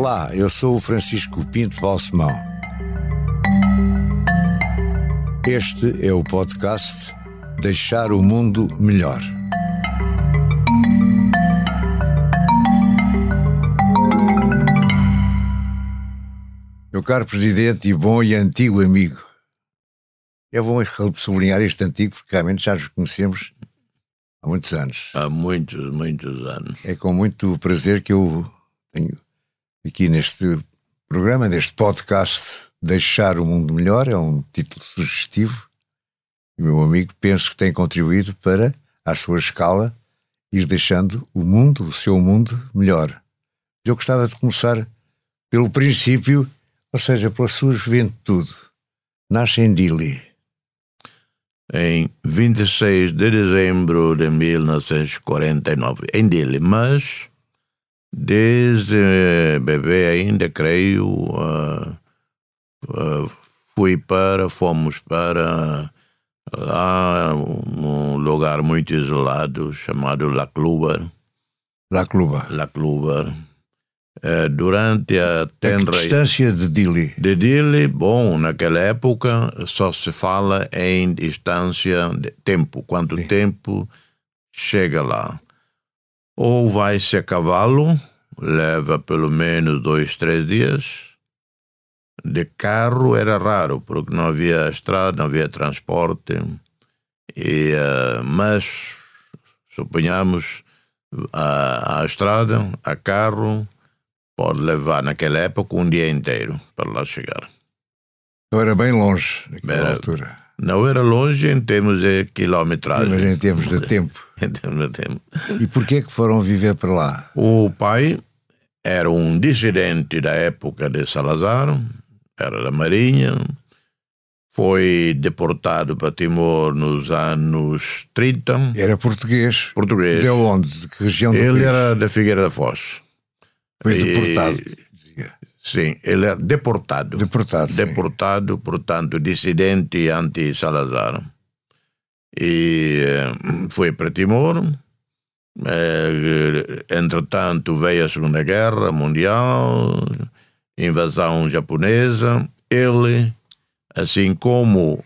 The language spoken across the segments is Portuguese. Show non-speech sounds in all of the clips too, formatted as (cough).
Olá, eu sou o Francisco Pinto Balsemão. Este é o podcast Deixar o Mundo Melhor. Meu caro Presidente e bom e antigo amigo, é bom sublinhar este antigo porque realmente já nos conhecemos há muitos anos. Há muitos, muitos anos. É com muito prazer que eu tenho aqui neste programa, neste podcast, Deixar o Mundo Melhor, é um título sugestivo. Meu amigo penso que tem contribuído para, à sua escala, ir deixando o mundo, o seu mundo, melhor. Eu gostava de começar pelo princípio, ou seja, pela sua juventude. Nasce em Dili em 26 de dezembro de 1949, em Dili, mas desde bebê ainda creio uh, uh, fui para, fomos para lá um lugar muito isolado chamado La Cluba. La Cluba. La Cluba eh, durante a tenra... A distância de Dili? De Dili, bom, naquela época só se fala em distância de tempo, quanto Sim. tempo chega lá. Ou vai-se a cavalo, leva pelo menos dois, três dias. De carro era raro, porque não havia estrada, não havia transporte. E, uh, mas, suponhamos, a, a estrada, a carro, pode levar naquela época um dia inteiro para lá chegar. Não era bem longe naquela era, altura. Não era longe em termos de quilometragem. Mas em termos de tempo. (laughs) em termos de tempo. E porquê que foram viver para lá? O pai era um dissidente da época de Salazar, era da Marinha, foi deportado para Timor nos anos 30. Era português? Português. De onde? De que região do Ele país? era da Figueira da Foz. Foi deportado. Sim, ele era deportado. Deportado. Deportado, sim. portanto, dissidente anti-Salazar. E eh, foi para Timor. Eh, entretanto, veio a Segunda Guerra Mundial, invasão japonesa. Ele, assim como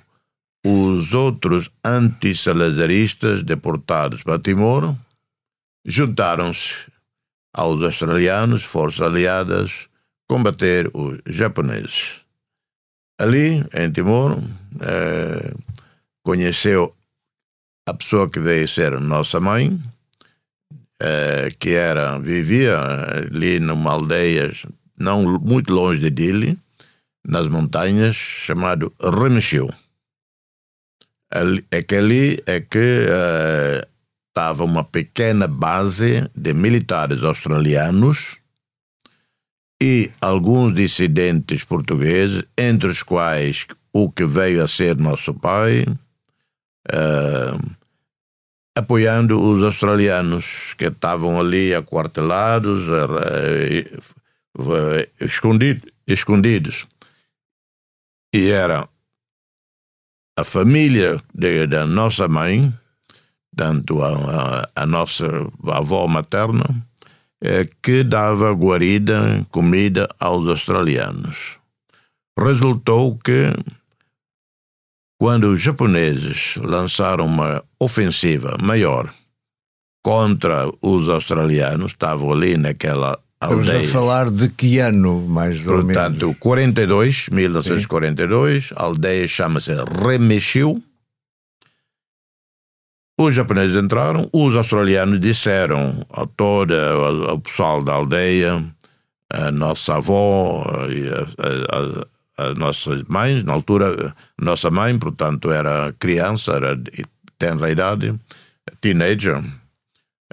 os outros anti-salazaristas deportados para Timor, juntaram-se aos australianos, forças aliadas, combater os japoneses. Ali, em Timor, eh, conheceu a pessoa que veio ser nossa mãe, eh, que era vivia ali numa aldeia não muito longe de Dili, nas montanhas, chamado Remexeu. É que ali é que eh, estava uma pequena base de militares australianos e alguns dissidentes portugueses, entre os quais o que veio a ser nosso pai, uh, apoiando os australianos que estavam ali aquartelados, uh, uh, escondidos, escondidos. E era a família de, da nossa mãe tanto a, a, nossa avó materna, é, que dava guarida, comida aos australianos. Resultou que, quando os japoneses lançaram uma ofensiva maior contra os australianos, estavam ali naquela aldeia. Estamos a falar de que ano, mais ou menos? Portanto, 42, 1942, Sim. a aldeia chama-se Remexiu, os japoneses entraram, os australianos disseram a toda o pessoal da aldeia, a nossa avó a, a, a nossas mães, na altura, nossa mãe, portanto, era criança, era tenra idade, teenager,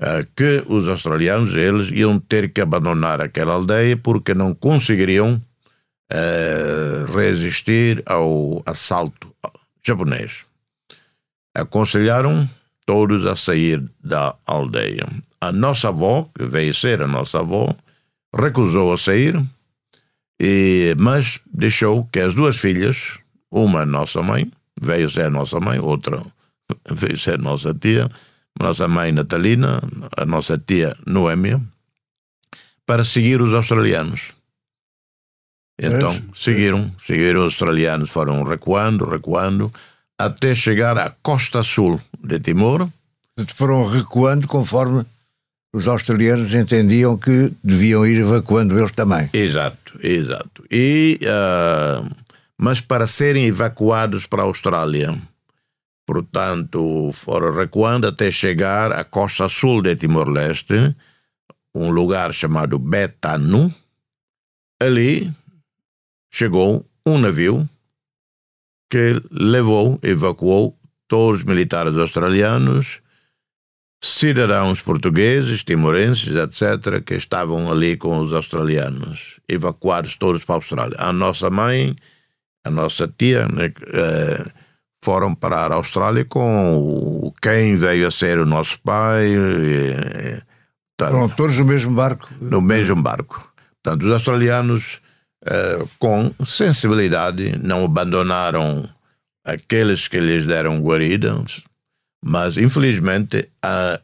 eh, que os australianos eles iam ter que abandonar aquela aldeia porque não conseguiriam eh, resistir ao assalto japonês. Aconselharam todos a sair da aldeia. A nossa avó, que veio ser a nossa avó, recusou a sair, e, mas deixou que as duas filhas, uma nossa mãe, veio ser nossa mãe, outra (laughs) veio ser nossa tia, nossa mãe Natalina, a nossa tia Noêmia, para seguir os australianos. Então é. seguiram, seguiram os australianos, foram recuando, recuando, até chegar à costa sul de Timor. Foram recuando conforme os australianos entendiam que deviam ir evacuando eles também. Exato, exato. E, uh, mas para serem evacuados para a Austrália, portanto, foram recuando até chegar à costa sul de Timor-Leste, um lugar chamado Betanu. Ali chegou um navio que levou, evacuou todos os militares australianos cidadãos portugueses, timorenses, etc., que estavam ali com os australianos, evacuados todos para a Austrália. A nossa mãe, a nossa tia, né, eh, foram parar a Austrália com quem veio a ser o nosso pai. Eh, Foram todos no mesmo barco? No mesmo barco. Portanto, os australianos, eh, com sensibilidade, não abandonaram aqueles que lhes deram guarida, mas, infelizmente, a,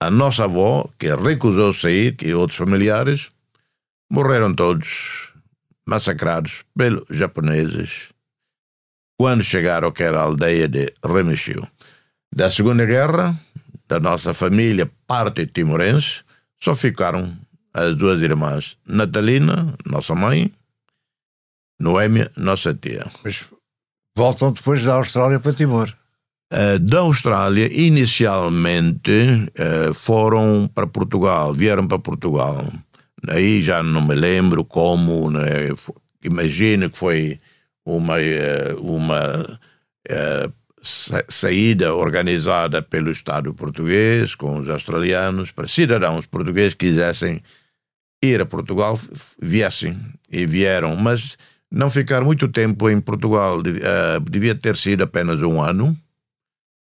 a nossa avó, que recusou sair, e outros familiares, morreram todos massacrados pelos japoneses quando chegaram que era a aldeia de Remexil. Da Segunda Guerra, da nossa família, parte timorense, só ficaram as duas irmãs, Natalina, nossa mãe, Noémia, nossa tia. Mas voltam depois da Austrália para Timor. Uh, da Austrália, inicialmente, uh, foram para Portugal, vieram para Portugal. Aí já não me lembro como, né? imagino que foi uma, uh, uma saída organizada pelo Estado português com os australianos para cidadãos portugueses que quisessem ir a Portugal, viessem e vieram, mas não ficaram muito tempo em Portugal, devia ter sido apenas um ano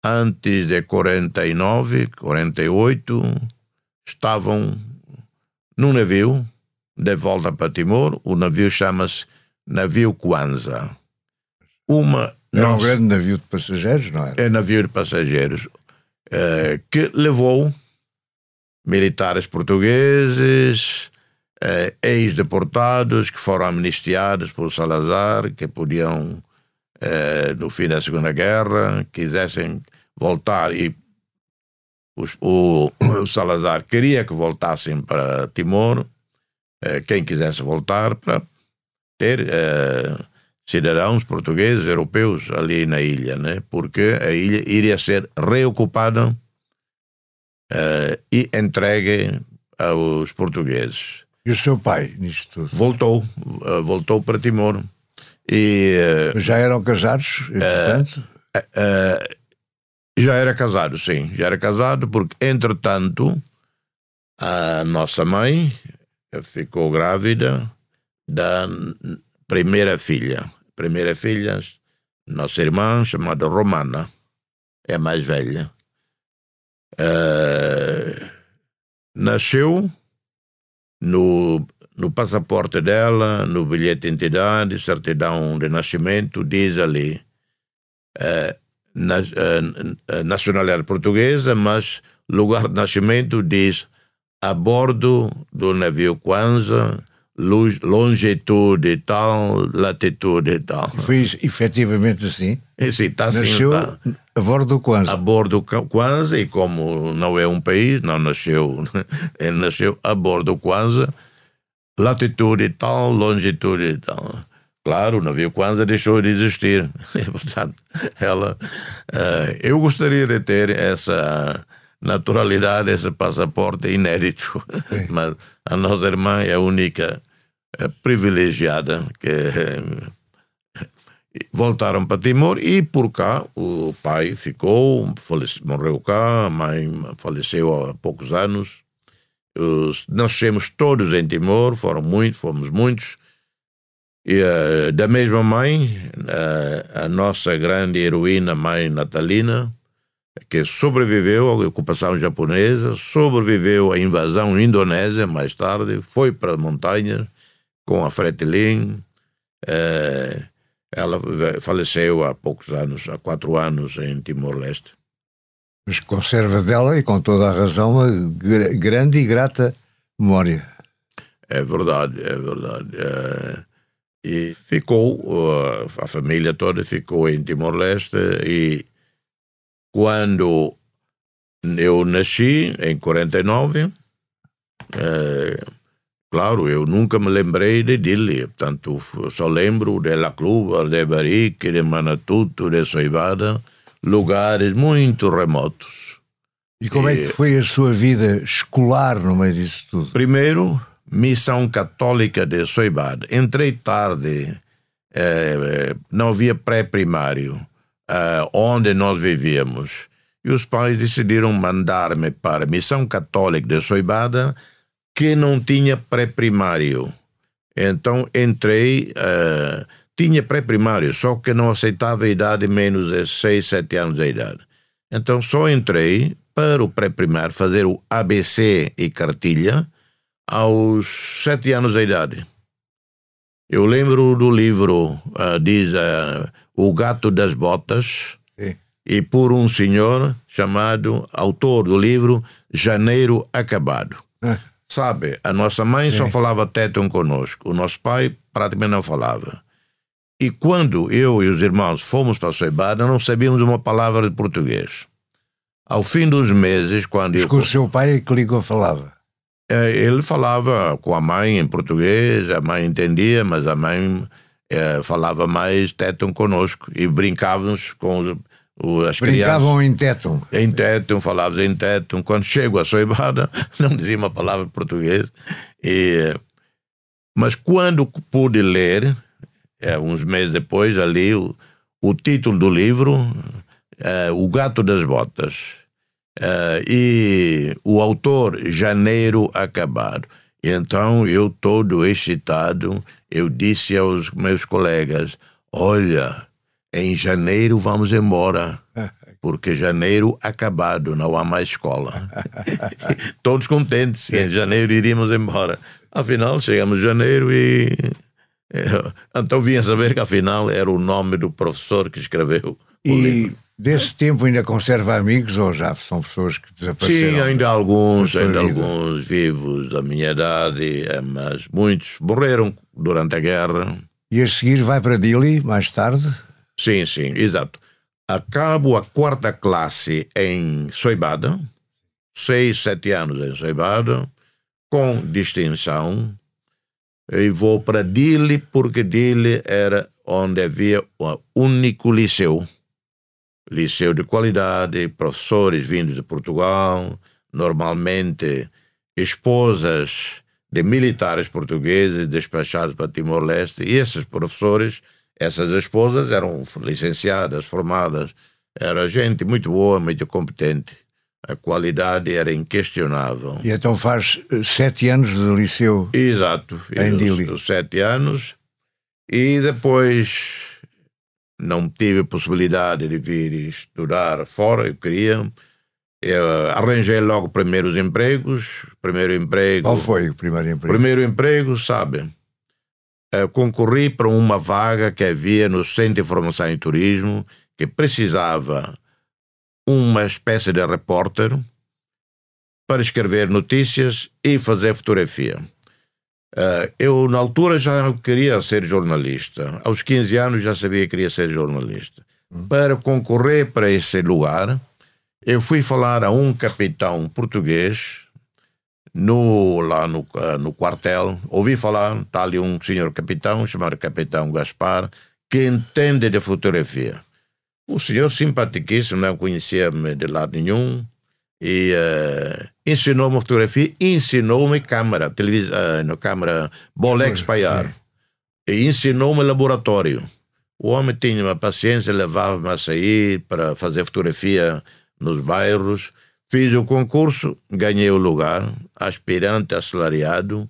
antes de 49, 48, estavam num navio de volta para Timor. O navio chama-se Navio Kwanza. Uma era nossa, um grande navio de passageiros, não era? É navio de passageiros uh, que levou militares portugueses, uh, ex-deportados que foram amnistiados por Salazar, que podiam eh, no fim da Segunda Guerra, quisessem voltar e os, o, o, Salazar queria que voltassem para Timor, eh, quem quisesse voltar para ter eh, cidadãos portugueses, europeus ali na ilha, né? porque a ilha iria ser reocupada eh, e entregue aos portugueses. E o seu pai nisto tudo? Voltou, eh, voltou para Timor. E, eh, já eram casados, entretanto? Uh, uh, já era casado, sim. Já era casado porque, entretanto, a nossa mãe ficou grávida da primeira filha. Primeira filha, nossa irmã, chamada Romana, é a mais velha. Uh, nasceu no no passaporte dela, no bilhete de identidade, certidão de nascimento, diz ali eh, na, eh, nacionalidade portuguesa, mas lugar de nascimento diz a bordo do navio Kwanza, longitude tal, latitude tal. Foi efetivamente assim? É, sim, está assim. Nasceu tá. a bordo do Kwanza. A bordo do Kwanza, e como não é um país, não nasceu, (laughs) ele nasceu a bordo do Kwanza, latitude e tal, longitude e tal. Claro, o navio Kwanza deixou de existir. (laughs) Portanto, ela, uh, eu gostaria de ter essa naturalidade, esse passaporte inédito, Sim. (laughs) mas a nossa irmã é a única uh, privilegiada que uh, voltaram para Timor e por cá o pai ficou, falece, morreu cá, a mãe faleceu há poucos anos nós nascemos todos em Timor, foram muitos, fomos muitos. E uh, da mesma mãe, uh, a nossa grande heroína, mãe Natalina, que sobreviveu à ocupação japonesa, sobreviveu à invasão indonésia mais tarde, foi para as montanhas com a Fretilin. Uh, ela faleceu há poucos anos, há quatro anos, em Timor-Leste mas conserva dela e com toda a razão uma grande e grata memória. É verdade, é verdade. É, e ficou, a família toda ficou em Timor-Leste e quando eu nasci, em 49, é, claro, eu nunca me lembrei de Dili, portanto, só lembro de La Cluba, de Barique, de Manatuto, de Soibada, lugares muito remotos. E como e, é que foi a sua vida escolar no meio disso tudo? Primeiro, Missão Católica de Soibada. Entrei tarde, eh, não havia pré-primário, eh, onde nós vivíamos. E os pais decidiram mandar-me para a Missão Católica de Soibada, que não tinha pré-primário. Então entrei, uh, tinha pré-primário, só que não aceitava a idade menos de 6, 7 anos de idade. Então só entrei para o pré-primário, fazer o ABC e cartilha aos 7 anos de idade. Eu lembro do livro, uh, diz uh, O Gato das Botas, Sim. e por um senhor chamado, autor do livro Janeiro Acabado. Sabe, a nossa mãe Sim. só falava téton conosco, o nosso pai praticamente não falava. E quando eu e os irmãos fomos para a Soibada, não sabíamos uma palavra de português. Ao fim dos meses, quando Mas eu... o seu pai é que ligou falava? É, ele falava com a mãe em português, a mãe entendia, mas a mãe é, falava mais téton conosco e brincávamos com as Brincavam crianças. em téton. Em téton, falávamos em téton. Quando chego a Soibada, (laughs) não dizia uma palavra em português. E, mas quando pude ler, é, uns meses depois, ali, o, o título do livro, é, O Gato das Botas. Uh, e o autor Janeiro Acabado. Então eu todo excitado, eu disse aos meus colegas: "Olha, em janeiro vamos embora." Porque janeiro acabado, não há mais escola. (laughs) Todos contentes, em janeiro iríamos embora. Afinal, chegamos em janeiro e. Eh, então vinha saber que afinal era o nome do professor que escreveu e... livro. Desse tempo ainda conserva amigos ou já são pessoas que desapareceram? Sim, ainda alguns, ainda vida. alguns vivos da minha idade, é, mas muitos morreram durante a guerra. E a seguir vai para Dili mais tarde? Sim, sim, exato. Acabo a quarta classe em Soibada, seis, sete anos em Soibada, com distinção, e vou para Dili porque Dili era onde havia o único liceu liceu de qualidade, professores vindos de Portugal, normalmente esposas de militares portugueses despachados para Timor-Leste, e esses professores, essas esposas eram licenciadas, formadas, era gente muito boa, muito competente. A qualidade era inquestionável. E então faz eh, sete anos de liceu Exato. em Dili. Sete anos. E depois não tive possibilidade de vir estudar fora, eu queria. Eu arranjei logo primeiros empregos. Primeiro emprego. Qual foi o primeiro emprego? Primeiro emprego, sabe? Eu concorri para uma vaga que havia no Centro de Informação e Turismo, que precisava uma espécie de repórter para escrever notícias e fazer fotografia. Eu, na altura, já queria ser jornalista. Aos 15 anos já sabia que queria ser jornalista. Hum. Para concorrer para esse lugar, eu fui falar a um capitão português no, lá no, uh, no quartel. Ouvi falar, está ali um senhor capitão, chamado Capitão Gaspar, que entende de fotografia. O senhor simpaticíssimo, não conhecia-me de lado nenhum e uh, ensinou-me fotografia, ensinou-me câmera, televisão, uh, câmera Bolex Paiar, e ensinou-me laboratório. O homem tinha uma paciência, levava-me a sair para fazer fotografia nos bairros. Fiz o concurso, ganhei o lugar, aspirante assalariado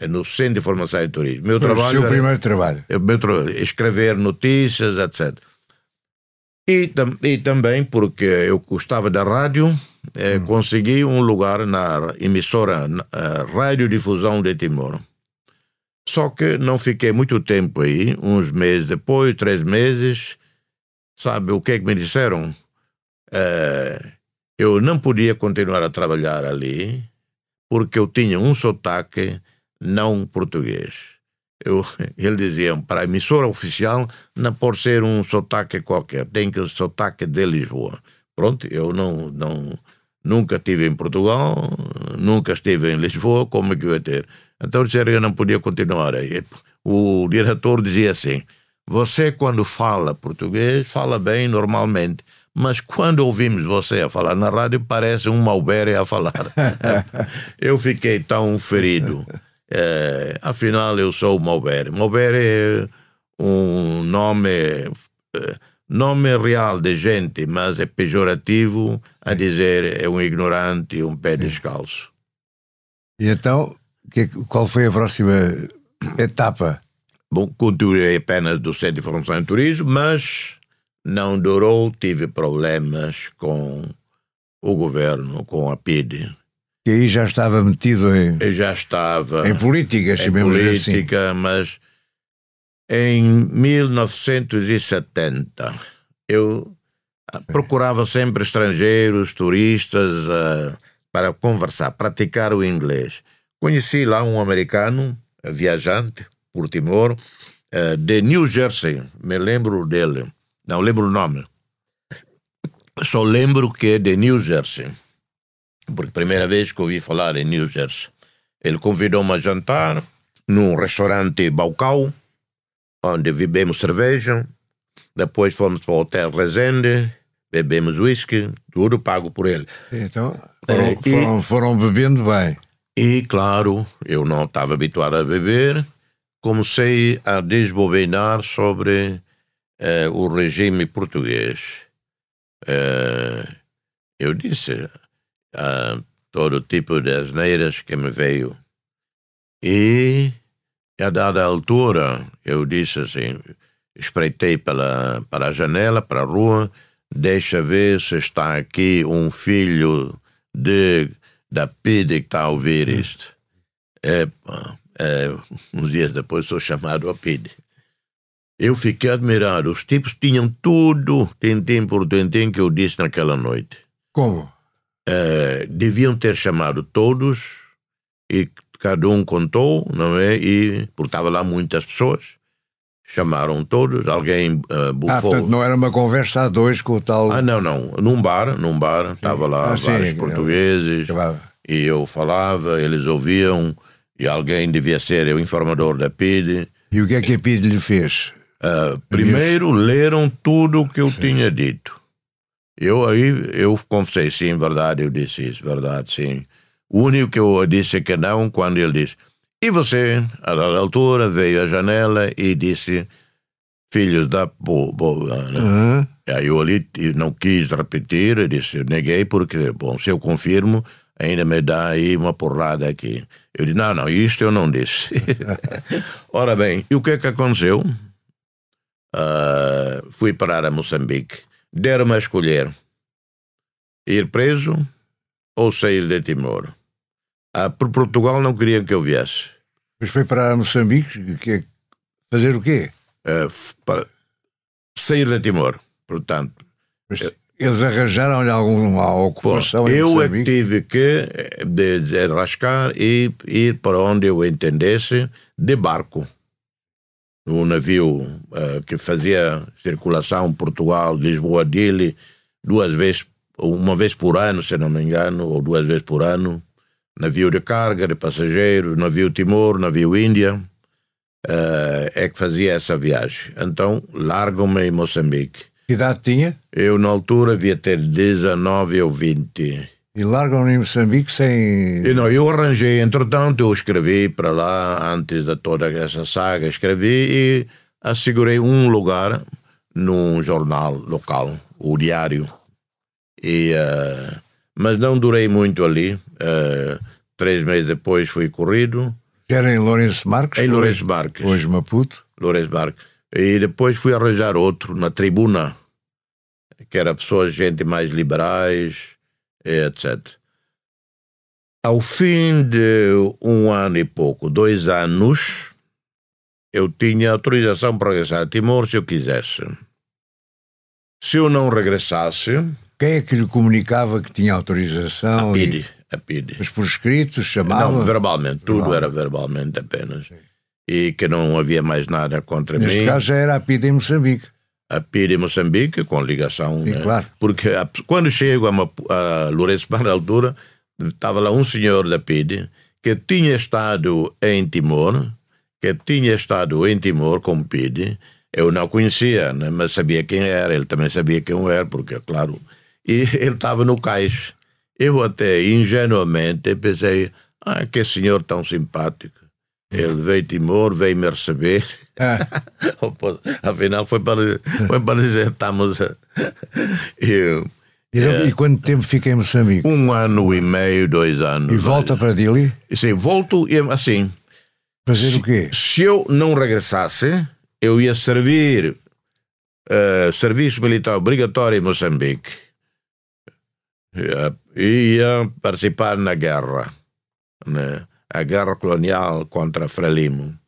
eh, no Centro de Formação e Turismo. Meu Foi trabalho o seu era, primeiro trabalho. Meu trabalho, escrever notícias, etc. E, e também porque eu gostava da rádio, eh, hum. consegui um lugar na emissora na, Radiodifusão de Timor. Só que não fiquei muito tempo aí, uns meses depois, três meses. Sabe o que é que me disseram? Eh, eu não podia continuar a trabalhar ali porque eu tinha um sotaque não português. Eu, (laughs) ele dizia, para a emissora oficial não pode ser um sotaque qualquer, tem que ser sotaque de Lisboa. Pronto, eu não, não, nunca estive em Portugal, nunca estive em Lisboa, como é que eu ia ter? Então disseram eu não podia continuar aí. O diretor dizia assim, você quando fala português, fala bem normalmente, mas quando ouvimos você a falar na rádio, parece um Malbere a falar. (laughs) eu fiquei tão ferido. É, afinal, eu sou Maubert. Maubert é um nome, é, nome real de gente, mas é pejorativo a dizer é um ignorante, um pé descalço. E então, qual foi a próxima etapa? Bom, continuei apenas do Centro de Formação em Turismo, mas não durou, tive problemas com o governo, com a PIDE que aí já estava metido em. Eu já estava. Em política, em política, assim. mas em 1970 eu procurava sempre estrangeiros, turistas, uh, para conversar, praticar o inglês. Conheci lá um americano, viajante, por Timor, uh, de New Jersey, me lembro dele, não lembro o nome. Só lembro que é de New Jersey porque primeira vez que ouvi falar em New Jersey. Ele convidou-me a jantar num restaurante Baucau, onde bebemos cerveja. Depois fomos para o Hotel Resende, bebemos whisky, tudo pago por ele. Então, foram, é, e, foram, foram bebendo bem. E, claro, eu não estava habituado a beber, comecei a desbobinar sobre eh, o regime português. Eh, eu disse, uh, todo tipo de asneiras que me veio. E, a dada altura, eu disse assim, espreitei pela, para a janela, para a rua, deixa ver se está aqui um filho de, da PIDE que está a ouvir hum. isto. Epa, é, uns dias depois sou chamado a PIDE. Eu fiquei admirado. Os tipos tinham tudo, tintim por tintim, que eu disse naquela noite. Como? uh, deviam ter chamado todos e cada um contou, não é? E porque estava lá muitas pessoas, chamaram todos, alguém uh, bufou. Ah, portanto, não era uma conversa a dois com o tal. Ah, não, não, num bar, num bar, estava lá ah, vários sim, portugueses eu... e eu falava, eles ouviam e alguém devia ser o informador da PIDE. E o que é que a PIDE lhe fez? Uh, primeiro leram tudo o que eu sim. tinha dito. Eu aí, eu confessei, sim, verdade, eu disse isso, verdade, sim. O único que eu disse que não, quando ele disse, e você, a dada altura, veio à janela e disse, filhos da boa, né? Uhum. Aí eu ali não quis repetir, eu disse, eu neguei porque, bom, se eu confirmo, ainda me dá aí uma porrada aqui. Eu disse, não, não, isto eu não disse. (laughs) Ora bem, e o que é que aconteceu? Uh, fui parar a Moçambique deram-me a escolher ir preso ou sair de Timor. Ah, por Portugal não queriam que eu viesse. Mas foi para Moçambique que é fazer o quê? Uh, para sair de Timor, portanto. Mas eles arranjaram-lhe alguma ocupação Bom, Eu é que tive que rascar e ir para onde eu entendesse de barco um navio uh, que fazia circulação Portugal-Lisboa-Dili duas vezes, uma vez por ano, se não me engano, ou duas vezes por ano. Navio de carga, de passageiros, navio Timor, navio Índia, uh, é que fazia essa viagem. Então, largam-me em Moçambique. Que idade tinha? Eu, na altura, devia ter 19 ou 20. E largam em Moçambique sem. E não, eu arranjei, entretanto, eu escrevi para lá, antes de toda essa saga, escrevi e assegurei um lugar num jornal local, o Diário. E, uh, mas não durei muito ali. Uh, três meses depois fui corrido. Era em Lourenço Marques? Em Lourenço Marques. Hoje Maputo. Lourenço Marques. E depois fui arranjar outro na tribuna, que era pessoas, gente mais liberais etc. Ao fim de um ano e pouco, dois anos, eu tinha autorização para regressar a Timor se eu quisesse. Se eu não regressasse. Quem é que lhe comunicava que tinha autorização? A PIDE. a PIDE. Mas por escrito, chamava? Não, verbalmente, tudo era verbalmente apenas. Sim. E que não havia mais nada contra Neste mim. Neste caso já era a PIDE em Moçambique. A PIDE em Moçambique, com ligação. Sim, né? claro. Porque a, quando chego a, a Lourenço na altura, estava lá um senhor da PIDE que tinha estado em Timor, que tinha estado em Timor com PIDE, eu não conhecia, né, mas sabia quem era, ele também sabia quem eu era, porque, claro, e (laughs) ele estava no cais. Eu até ingenuamente pensei, ah, que senhor tão simpático. Ele veio Timor, veio me receber. Ah. (laughs) Afinal, foi para, foi para dizer, estamos. e, e, é, e quanto tempo fica em Moçambique? Um ano e meio, dois anos. E volta para Dili? Sim, volto assim. Fazer o quê? Se eu não regressasse, eu ia servir uh, serviço militar obrigatório em Moçambique. Ia participar na guerra, né? A guerra colonial contra Frelimo.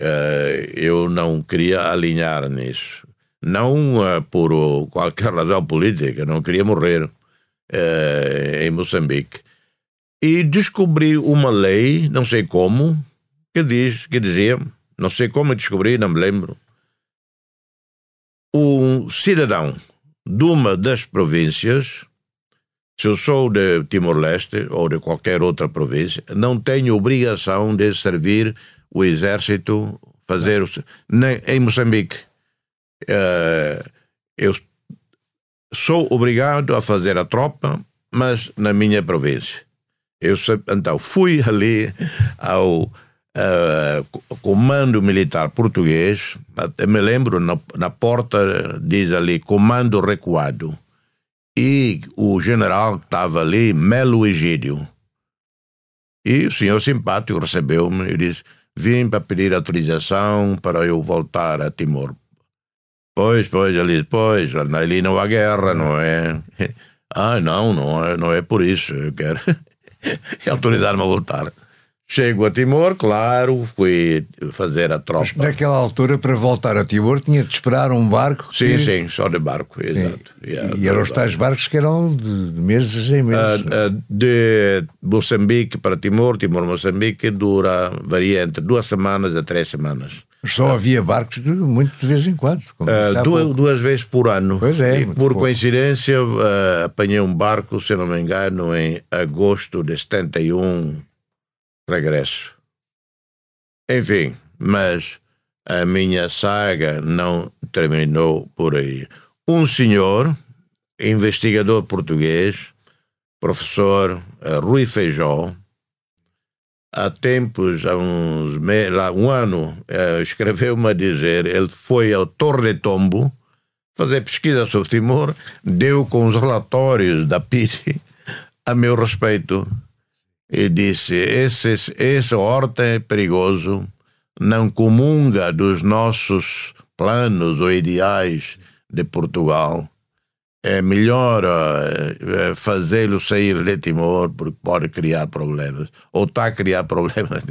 Uh, eu não queria alinhar nisso. Não uh, por qualquer razão política, não queria morrer em Moçambique. E descobri uma lei, não sei como, que diz, que dizia não sei como descobri, não me lembro, um cidadão de uma das províncias, se eu sou de Timor-Leste ou de qualquer outra província, não tenho obrigação de servir o exército, fazer o, nem, em Moçambique. Uh, eu sou obrigado a fazer a tropa, mas na minha província. Eu então fui ali ao uh, comando militar português, até me lembro, na, na porta diz ali comando recuado. E o general que estava ali, Melo Egídio. E o senhor simpático recebeu-me e disse: Vim para pedir autorização para eu voltar a Timor. Pois, pois, ele Pois, ali não há guerra, não é? (laughs) Ah, não, não é, não é por isso. Eu quero (laughs) autorizar-me a voltar. Chego a Timor, claro, fui fazer a tropa. Mas naquela altura, para voltar a Timor, tinha de esperar um barco? Sim, que... sim, só de barco, exato. E, e eram os tais barcos que eram de, meses em meses? Uh, uh, de Moçambique para Timor, Timor-Moçambique, dura, varia entre duas semanas a três semanas. Só havia barcos muito de vez em quando. Uh, duas, duas, vezes por ano. Pois é. E por pouco. coincidência, uh, apanhei um barco, se não me engano, em agosto de 71 regresso. Enfim, mas a minha saga não terminou por aí. Um senhor, investigador português, professor uh, Rui Feijó, há tempos, há uns lá, um ano, uh, escreveu-me a dizer, ele foi ao Torre Tombo fazer pesquisa sobre Timor, deu com os relatórios da PIT a meu respeito e disse: esse, esse horta é perigoso, não comunga dos nossos planos ou ideais de Portugal. É melhor uh, fazê-lo sair de Timor porque pode criar problemas. Ou está a criar (laughs) problemas.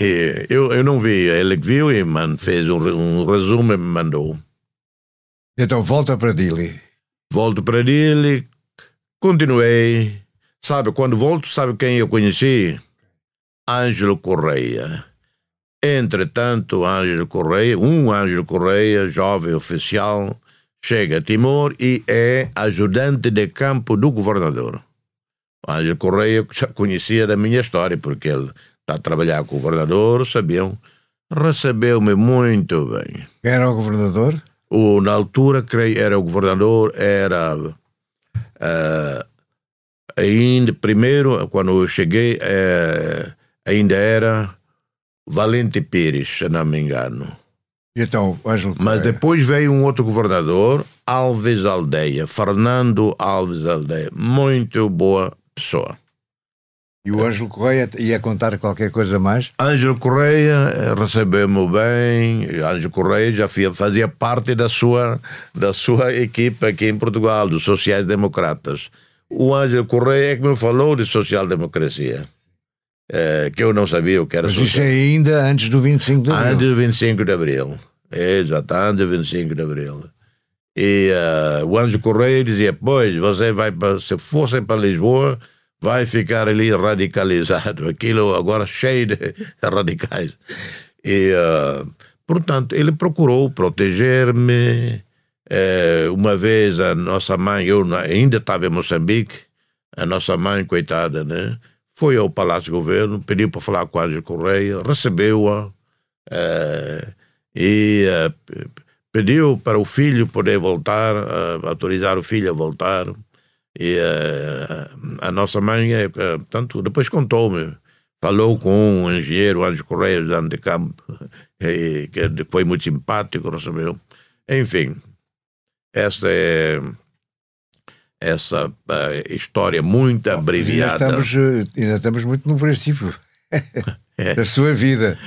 e eu, eu não vi, ele viu e man, fez um, um resumo e me mandou. Então volta para Dili. Volto para Dili, continuei Sabe, quando volto, sabe quem eu conheci? Ângelo Correia. Entretanto, Ângelo Correia, um Ângelo Correia, jovem oficial, chega a Timor e é ajudante de campo do governador. O Ângelo Correia já conhecia da minha história, porque ele está a trabalhar com o governador, sabiam. Recebeu-me muito bem. Era o governador? O, na altura, creio, era o governador, era uh, ainda primeiro quando eu cheguei é, ainda era Valente Pires se não me engano então, mas depois veio um outro governador Alves Aldeia Fernando Alves Aldeia muito boa pessoa e o Ângelo Correia ia contar qualquer coisa mais? Ângelo Correia eh, recebeu-me bem. Ângelo Correia já fazia parte da sua, da sua (laughs) equipe aqui em Portugal, dos sociais-democratas o Ângelo Correia é que me falou de social-democracia. É, que eu não sabia o que era Mas isso é ainda antes do 25 de abril. Antes do 25 de abril. Exato, antes do 25 de abril. E uh, o Anjo Correia dizia: Pois, você vai para, se fosse para Lisboa, vai ficar ali radicalizado. (laughs) Aquilo agora cheio de (laughs) radicais. E, uh, portanto, ele procurou proteger-me. É, uma vez a nossa mãe, eu ainda estava em Moçambique, a nossa mãe, coitada, né? Foi ao Palácio do Governo, pediu para falar com a Ângela Correia, recebeu-a é, e é, pediu para o filho poder voltar, autorizar o filho a voltar. E a nossa mãe, tanto depois contou-me, falou com um engenheiro, Anjo Correia, de campo, (laughs) que foi muito simpático, recebeu. Enfim, essa é essa uh, história muito abreviada. Ainda estamos, ainda estamos muito no princípio (laughs) é. da sua vida.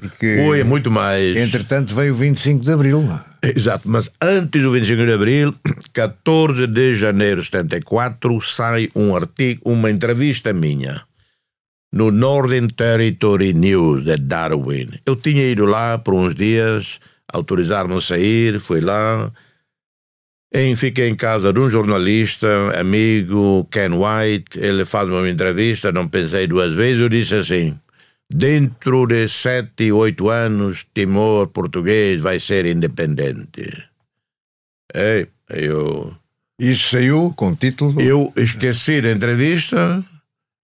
Porque, Foi muito mais. Entretanto, veio o 25 de Abril. Exato, mas antes do 25 de Abril, (clears throat) 14 de janeiro de 74, sai um artigo, uma entrevista minha no Northern Territory News de Darwin. Eu tinha ido lá por uns dias, autorizaram-me a sair, fui lá, em, fiquei em casa de um jornalista, amigo, Ken White, ele faz uma entrevista, não pensei duas vezes, eu disse assim, dentro de sete, oito anos, Timor português vai ser independente. É, eu... Isso saiu com título? Eu esqueci da entrevista,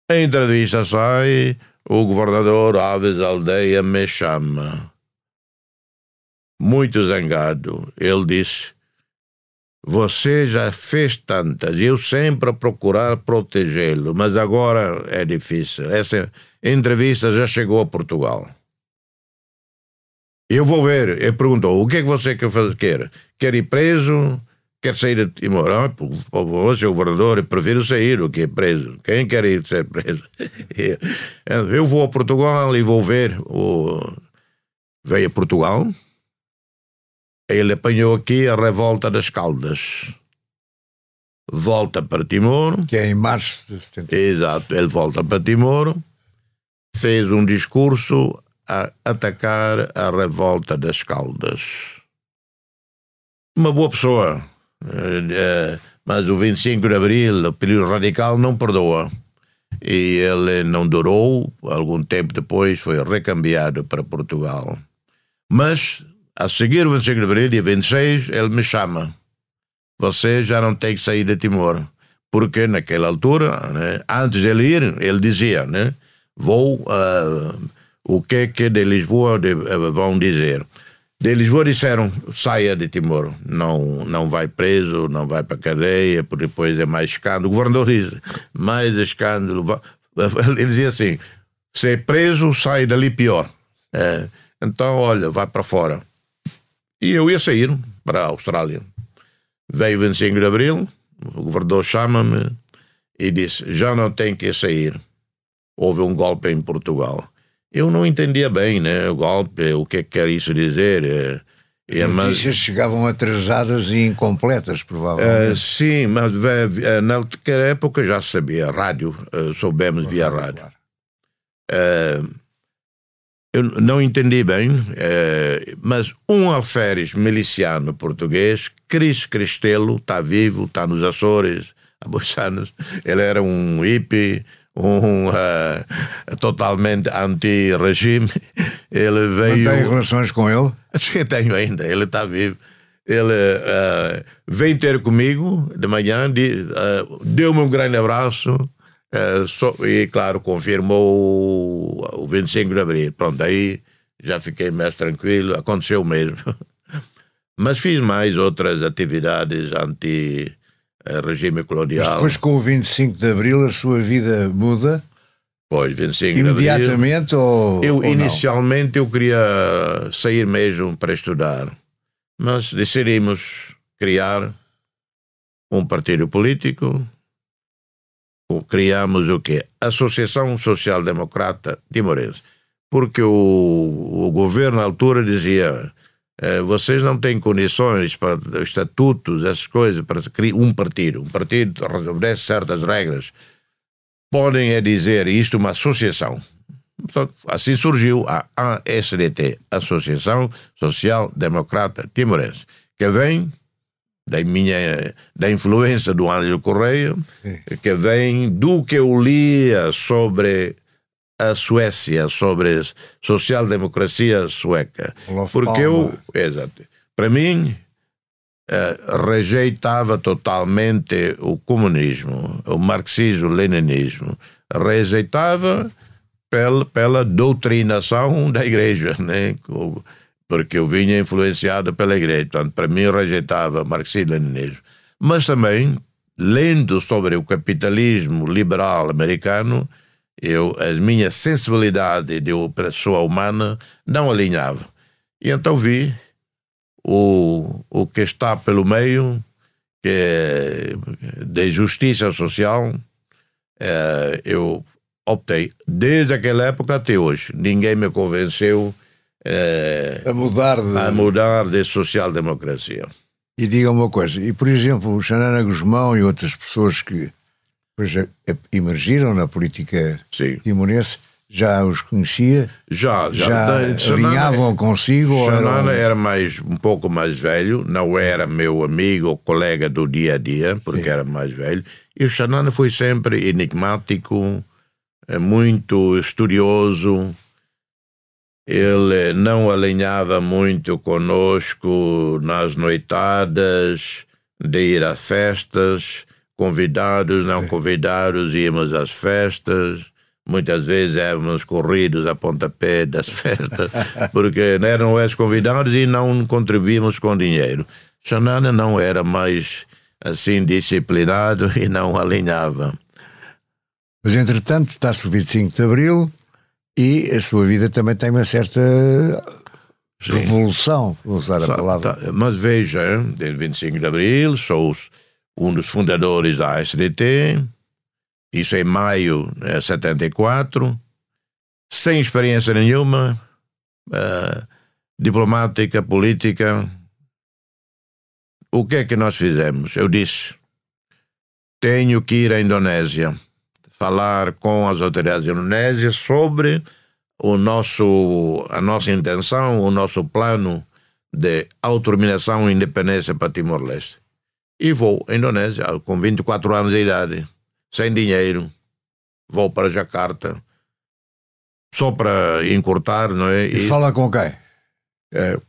a entrevista sai, o governador Aves Aldeia me chama. Muito zangado. Ele disse você já fez tantas, eu sempre a procurar protegê-lo, mas agora é difícil. Essa entrevista já chegou a Portugal. Eu vou ver. Ele perguntou: o que é que você quer fazer? Quer, quer ir preso? Quer sair de Timor? Ah, por favor, senhor governador, eu prefiro sair do que ir preso. Quem quer ir ser preso? (laughs) eu vou a Portugal e vou ver. O... Veio a Portugal ele apanhou aqui a revolta das Caldas. Volta para Timor. Que é em março de 70. Exato, ele volta para Timor, fez um discurso a atacar a revolta das Caldas. Uma boa pessoa, eh, eh, mas o 25 de Abril, o período radical, não perdoa. E ele não durou, algum tempo depois foi recambiado para Portugal. Mas a seguir o 25 de abril, dia 26, ele me chama. Você já não tem que sair de Timor. Porque naquela altura, né, antes de ele ir, ele dizia, né, vou, uh, o que é que de Lisboa de, uh, vão dizer? De Lisboa disseram, saia de Timor, não, não vai preso, não vai para cadeia, porque depois é mais escândalo. O governador diz, mais escândalo. (laughs) Ele dizia assim, se é preso, sai dali pior. É, então, olha, vai para fora. E eu ia sair para a Austrália. Veio 25 de abril, o governador chama-me e disse: já não tem que sair. Houve um golpe em Portugal. Eu não entendia bem, né? O golpe, o que é que quer isso dizer? É, é, As notícias chegavam atrasadas e incompletas, provavelmente. Uh, sim, mas uh, naquela época já sabia, rádio, uh, soubemos via rádio. Uh, eu não entendi bem, é, mas um alferes miliciano português, Cris Cristelo, está vivo, está nos Açores há muitos anos. Ele era um hippie, um uh, (laughs) totalmente anti-regime. Ele veio. Não tem relações com ele? (laughs) Sim, tenho ainda. Ele está vivo. Ele uh, veio ter comigo de manhã, uh, deu-me um grande abraço Uh, so, e, claro, confirmou o, o 25 de abril. Pronto, aí já fiquei mais tranquilo, aconteceu mesmo. (laughs) Mas fiz mais outras atividades anti-regime colonial. Mas depois, com o 25 de abril, a sua vida muda? Pois, 25 Imediatamente de abril, ou, eu, ou Inicialmente eu queria sair mesmo para estudar, mas decidimos criar um partido político criamos o quê? Associação Social Democrata Timorense. Porque o, o governo na altura dizia eh, vocês não têm condições para estatutos, essas coisas, para criar um partido. Um partido obedece certas regras. Podem é dizer isto uma associação. Portanto, assim surgiu a ASDT, Associação Social Democrata Timorense, que vem da minha da influência do Ângelo Correia, que vem do que eu lia sobre a Suécia, sobre a social-democracia sueca. Porque eu, exato, para mim, uh, rejeitava totalmente o comunismo, o marxismo, o leninismo. Rejeitava pela, pela doutrinação da igreja, né? Porque eu vinha influenciado pela igreja. Portanto, para mim, rejeitava marxismo e leninismo. Mas também, lendo sobre o capitalismo liberal americano, eu, a minha sensibilidade de pessoa humana não alinhava. E então vi o, o que está pelo meio, que é de justiça social, é, eu optei. Desde aquela época até hoje, ninguém me convenceu é, a mudar de... a mudar de social-democracia. E diga uma coisa, e por exemplo, o Xanana Guzmão e outras pessoas que depois emergiram na política Sim. timorense, já os conhecia? Já, já. já alinhavam consigo? Xanana era mais, um pouco mais velho, não era meu amigo ou colega do dia a dia, porque Sim. era mais velho. E o Xanana foi sempre enigmático, é muito estudioso. Ele não alinhava muito conosco nas noitadas, de ir a festas, convidados, não convidados, íamos às festas Muitas vezes éramos corridos a pontapé das (laughs) festas, porque eram os convidados e não contribuímos com dinheiro. Xanana não era mais assim disciplinado (laughs) e não alinhava. Mas entretanto, está-se o 25 de Abril e a sua vida também tem uma certa Sim. revolução, vou usar a palavra. Tá, mas veja, desde 25 de Abril, sou um dos fundadores da SDT, isso em maio de 74, sem experiência nenhuma, uh, diplomática, política. O que é que nós fizemos? Eu disse: tenho que ir à Indonésia, falar com as autoridades indonésias sobre o nosso, a nossa intenção, o nosso plano de autodeterminação e independência para Timor-Leste. E vou à Indonésia com 24 anos de idade sem dinheiro, vou para Jacarta, só para encurtar, não é? E, e fala com quem? É,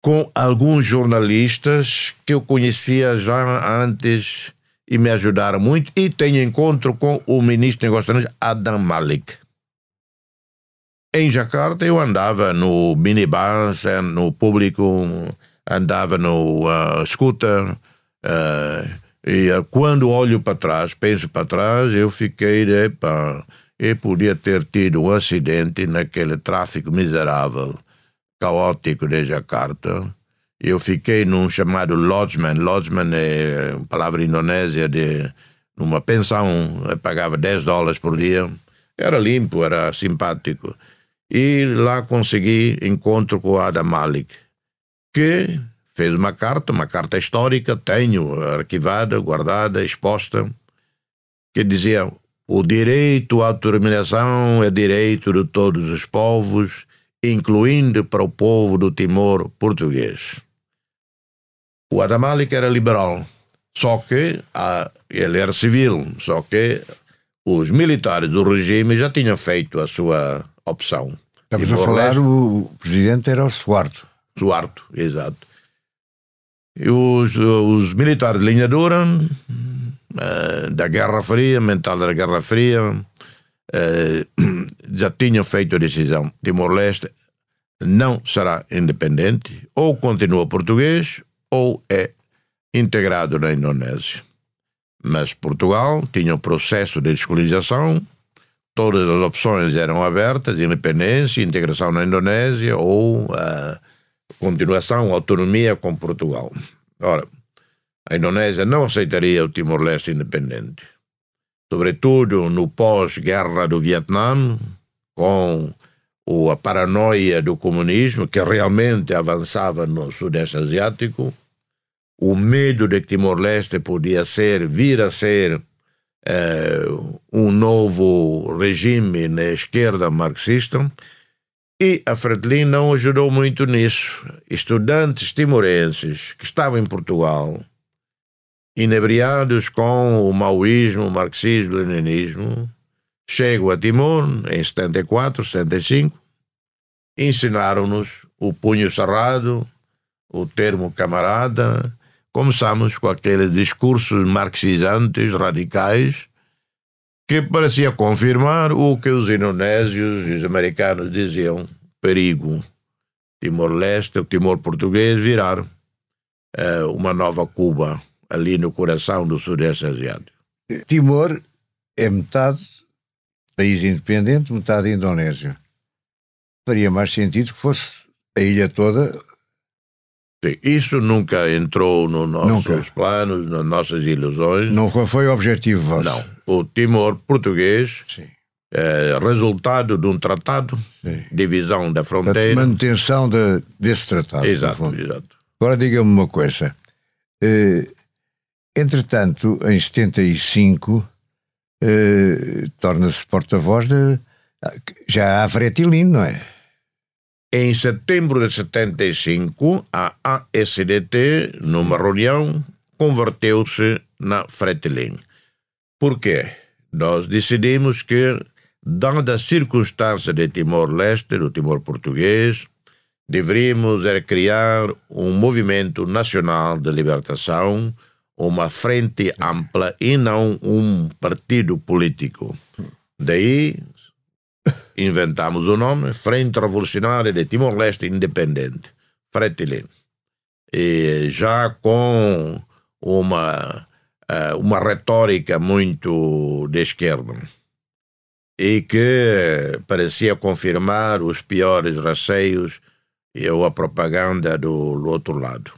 com alguns jornalistas que eu conhecia já antes e me ajudaram muito, e tenho encontro com o ministro de Negócios Adam Malik. Em Jacarta eu andava no minibus, no público, andava no uh, scooter, uh, e eh, quando olho para trás, penso para trás, eu fiquei, epa, eu podia ter tido um acidente naquele tráfico miserável, caótico de Jakarta. Eu fiquei num chamado lodgeman. Lodgeman é palavra indonésia de numa pensão. Eu pagava 10 dólares por dia. Era limpo, era simpático. E lá consegui encontro com o Adam Malik, que fez uma carta, uma carta histórica, tenho arquivada, guardada, exposta, que dizia: o direito à autodeterminação é direito de todos os povos, incluindo para o povo do Timor português. O Adamalik era liberal, só que a, ele era civil, só que os militares do regime já tinham feito a sua opção. Estamos a falar, o presidente era o Suarto. Suarto, exato. E os, os militares de linha dura uh, da Guerra Fria, mental da Guerra Fria, uh, (clears throat) já tinham feito a decisão. Timor-Leste não será independente, ou continua português, ou é integrado na Indonésia. Mas Portugal tinha um processo de descolonização, todas as opções eram abertas, independência, integração na Indonésia ou uh, continuação, autonomia com Portugal. Ora, a Indonésia não aceitaria o Timor-Leste independente. Sobretudo no pós-guerra do Vietnã, com a paranoia do comunismo, que realmente avançava no Sudeste Asiático, o medo de que Timor-Leste podia ser, vir a ser eh, um novo regime na esquerda marxista, e a Fretilin não ajudou muito nisso. Estudantes timorenses que estavam em Portugal, inebriados com o maoísmo, o marxismo, o leninismo, chegam a Timor em 74, 75, ensinaram-nos o punho cerrado, o termo camarada, começamos com aqueles discursos marxizantes, radicais, que parecia confirmar o que os indonésios e os americanos diziam, perigo. Timor-Leste, o Timor português viraram uh, uma nova Cuba ali no coração do Sudeste Asiático. Timor é metade país independente, metade Indonésia. Faria mais sentido que fosse a ilha toda. Sim, isso nunca entrou nos nossos nunca. planos, nas nossas ilusões. Nunca foi o objetivo vosso. Não. O Timor português Sim. é resultado de um tratado, Sim. divisão da fronteira. Manutenção de, desse tratado. Exato, exato. Agora diga-me uma coisa. Eh, entretanto, em 75, eh, torna-se porta-voz de. Já há Fretilino, não é? Em setembro de 75, a ASDT, numa reunião, converteu-se na Fretilin. Por quê? Nós decidimos que, dada a circunstância de Timor-Leste, do Timor português, deveríamos criar um movimento nacional de libertação uma frente ampla e não um partido político. Daí inventamos o nome Frente Revolucionária de Timor-Leste Independente, Fretilin. E já com uma, eh, uma retórica muito de esquerda e que parecia confirmar os piores receios e a propaganda do, do outro lado.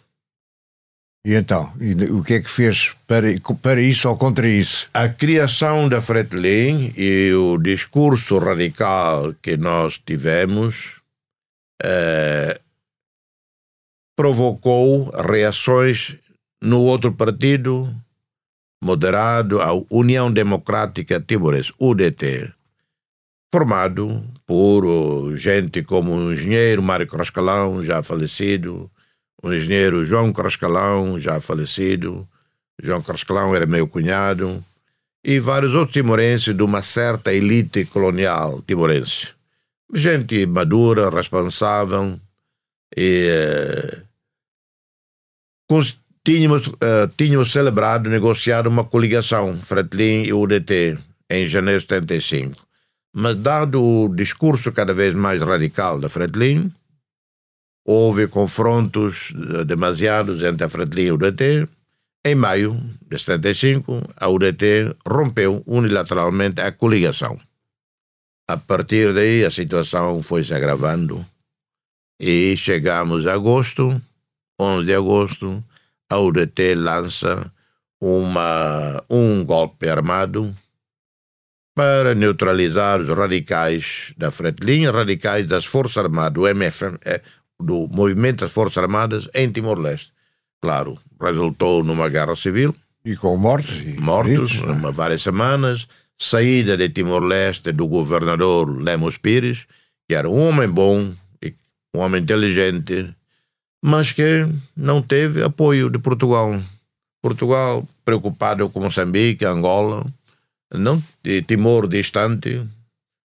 E então, e o que é que fez para, para isso ou contra isso? A criação da Fretilin e o discurso radical que nós tivemos eh, provocou reações no outro partido moderado, a União Democrática Timores, UDT, formado por gente como o engenheiro Mário Croscalão, já falecido, o engenheiro João Crascalão, já falecido. João Crascalão era meu cunhado. E vários outros timorenses de uma certa elite colonial timorense. Gente madura, responsável. E uh, tínhamos, uh, tínhamos celebrado, negociado uma coligação, Fretlin e UDT, em janeiro de 75. Mas, dado o discurso cada vez mais radical da Fretlin, houve confrontos eh, demasiados entre a Fretilin e o UDT. Em maio de 75, a UDT rompeu unilateralmente a coligação. A partir daí, a situação foi se agravando e chegamos a agosto, 11 de agosto, a UDT lança uma, um golpe armado para neutralizar os radicais da Fretilin, radicais das Forças Armadas, o MF, do movimento das Forças Armadas em Timor-Leste. Claro, resultou numa guerra civil. E com mortos. E mortos, feridos, uma, várias semanas. Saída de Timor-Leste do governador Lemos Pires, que era um homem bom, um homem inteligente, mas que não teve apoio de Portugal. Portugal, preocupado com Moçambique, Angola, não, Timor distante,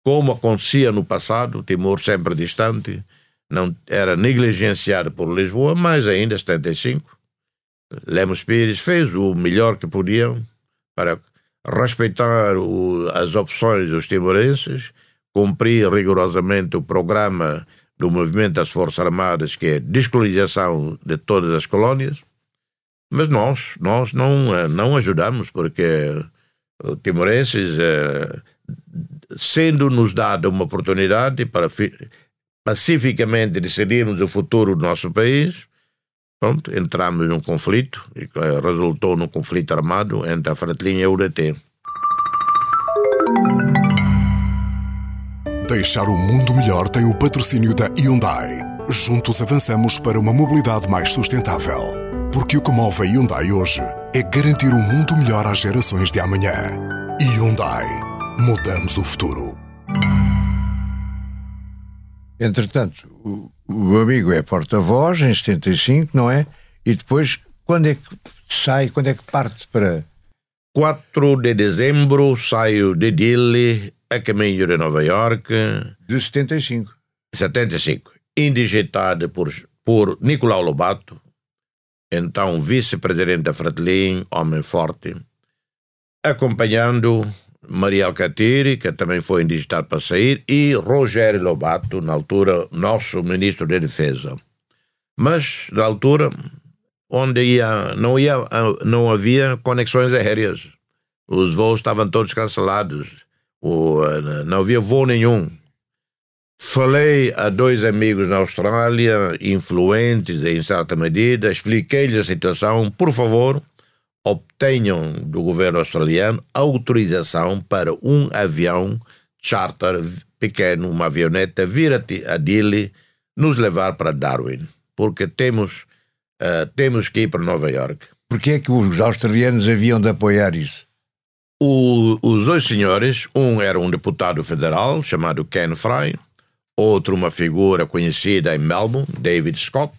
como acontecia no passado, Timor sempre distante, não era negligenciado por Lisboa, mais ainda 75. Lemos Pires fez o melhor que podia para respeitar o, as opções dos timorenses, cumprir rigorosamente o programa do movimento das Forças Armadas, que é descolonização de todas as colônias. Mas nós, nós não, eh, não ajudamos, porque os timorenses, eh, sendo-nos dada uma oportunidade para pacificamente decidirmos o futuro do nosso país, pronto, entramos num conflito e eh, resultou num conflito armado entre a Fratelinha e a UDT. Deixar o mundo melhor tem o patrocínio da Hyundai. Juntos avançamos para uma mobilidade mais sustentável. Porque o que move a Hyundai hoje é garantir um mundo melhor às gerações de amanhã. Hyundai. Mudamos o futuro. Entretanto, o, o amigo é porta-voz em 75, não é? E depois, quando é que sai, quando é que parte para. 4 de dezembro saio de Dili a caminho de Nova York. De 75. 75. Indigitado por, por Nicolau Lobato, então vice-presidente da Fretilin, homem forte, acompanhando Maria Alcatiri, que também foi indigitado para sair, e Rogério Lobato, na altura, nosso ministro da Defesa. Mas, na altura, onde ia, não, ia, não havia conexões aéreas. Os voos estavam todos cancelados. O, não havia voo nenhum. Falei a dois amigos na Austrália, influentes em certa medida, expliquei-lhes a situação. Por favor, obtenham do governo australiano autorização para um avião charter pequeno, uma avioneta, vir a Dili, nos levar para Darwin, porque temos, uh, temos que ir para Nova York. Por que é que os australianos haviam de apoiar isso? O, os dois senhores, um era um deputado federal chamado Ken Fry, outro uma figura conhecida em Melbourne, David Scott,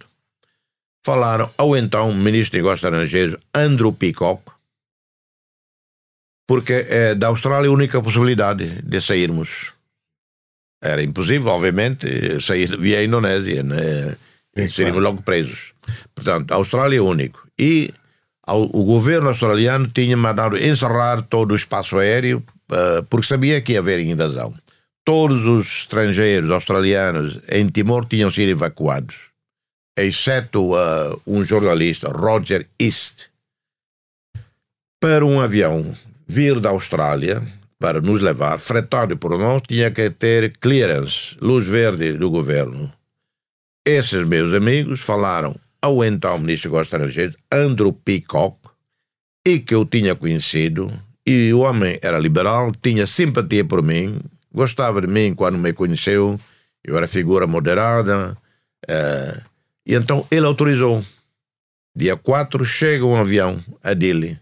falaram ao então ministro de Negócios Estrangeiros Andrew Peacock, porque é da Austrália a única possibilidade de sairmos. Era impossível, obviamente, sair (laughs) via Indonésia, né? É, seríamos logo presos. Portanto, a Austrália é único. E ao, o governo australiano tinha mandado encerrar todo o espaço aéreo uh, porque sabia que ia haver invasão todos os estrangeiros australianos em Timor tinham sido evacuados, exceto uh, um jornalista, Roger East. Para um avião vir da Austrália para nos levar, fretado por nós, tinha que ter clearance, luz verde do governo. Esses meus amigos falaram ao então ministro dos Estrangeiros, Andrew Peacock, e que eu tinha conhecido, e o homem era liberal, tinha simpatia por mim, gostava de mim quando me conheceu, eu era figura moderada, uh, e então ele autorizou. Dia 4 chega um avião a Dili.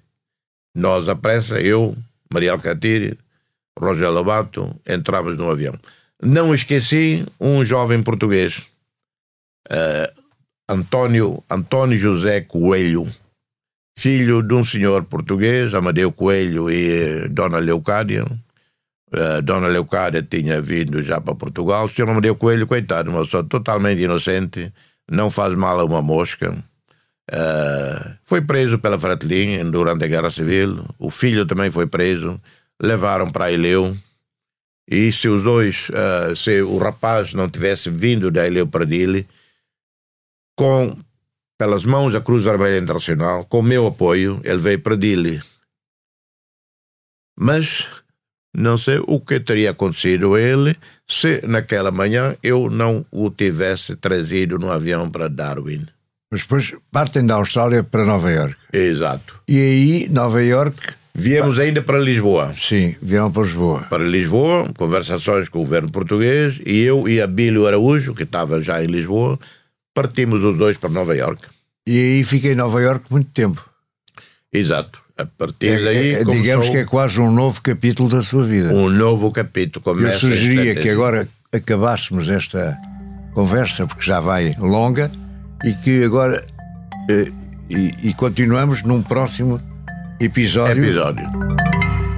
Nós, à pressa, eu, Maria Alcatiri, Roger Lobato, entramos no avião. Não esqueci um jovem português, uh, Antônio, Antônio José Coelho, filho de um senhor português, Amadeu Coelho e Dona Leucádia, Uh, Dona Leucádia tinha vindo já para Portugal. O senhor Amadeu Coelho, coitado, uma pessoa totalmente inocente, não faz mal a uma mosca. Uh, foi preso pela Fratelin durante a Guerra Civil. O filho também foi preso. Levaram para Ileu. E se os dois, uh, se o rapaz não tivesse vindo da Ileu para Dili, com pelas mãos da Cruz Vermelha Internacional, com meu apoio, ele veio para Dili. Mas não sei o que teria acontecido a ele se naquela manhã eu não o tivesse trazido no avião para Darwin. Mas depois partem da Austrália para Nova York. Exato. E aí, Nova York. Viemos ainda para Lisboa. Sim, vieram para Lisboa. Para Lisboa, conversações com o governo português, e eu e Abílio Araújo, que estava já em Lisboa, partimos os dois para Nova York. E aí fiquei em Nova York muito tempo. Exato. A partir é, daí. É, começou... Digamos que é quase um novo capítulo da sua vida. Um novo capítulo. Começa Eu sugeria que agora acabássemos esta conversa, porque já vai longa, e que agora. Eh, e, e continuamos num próximo episódio. Episódio.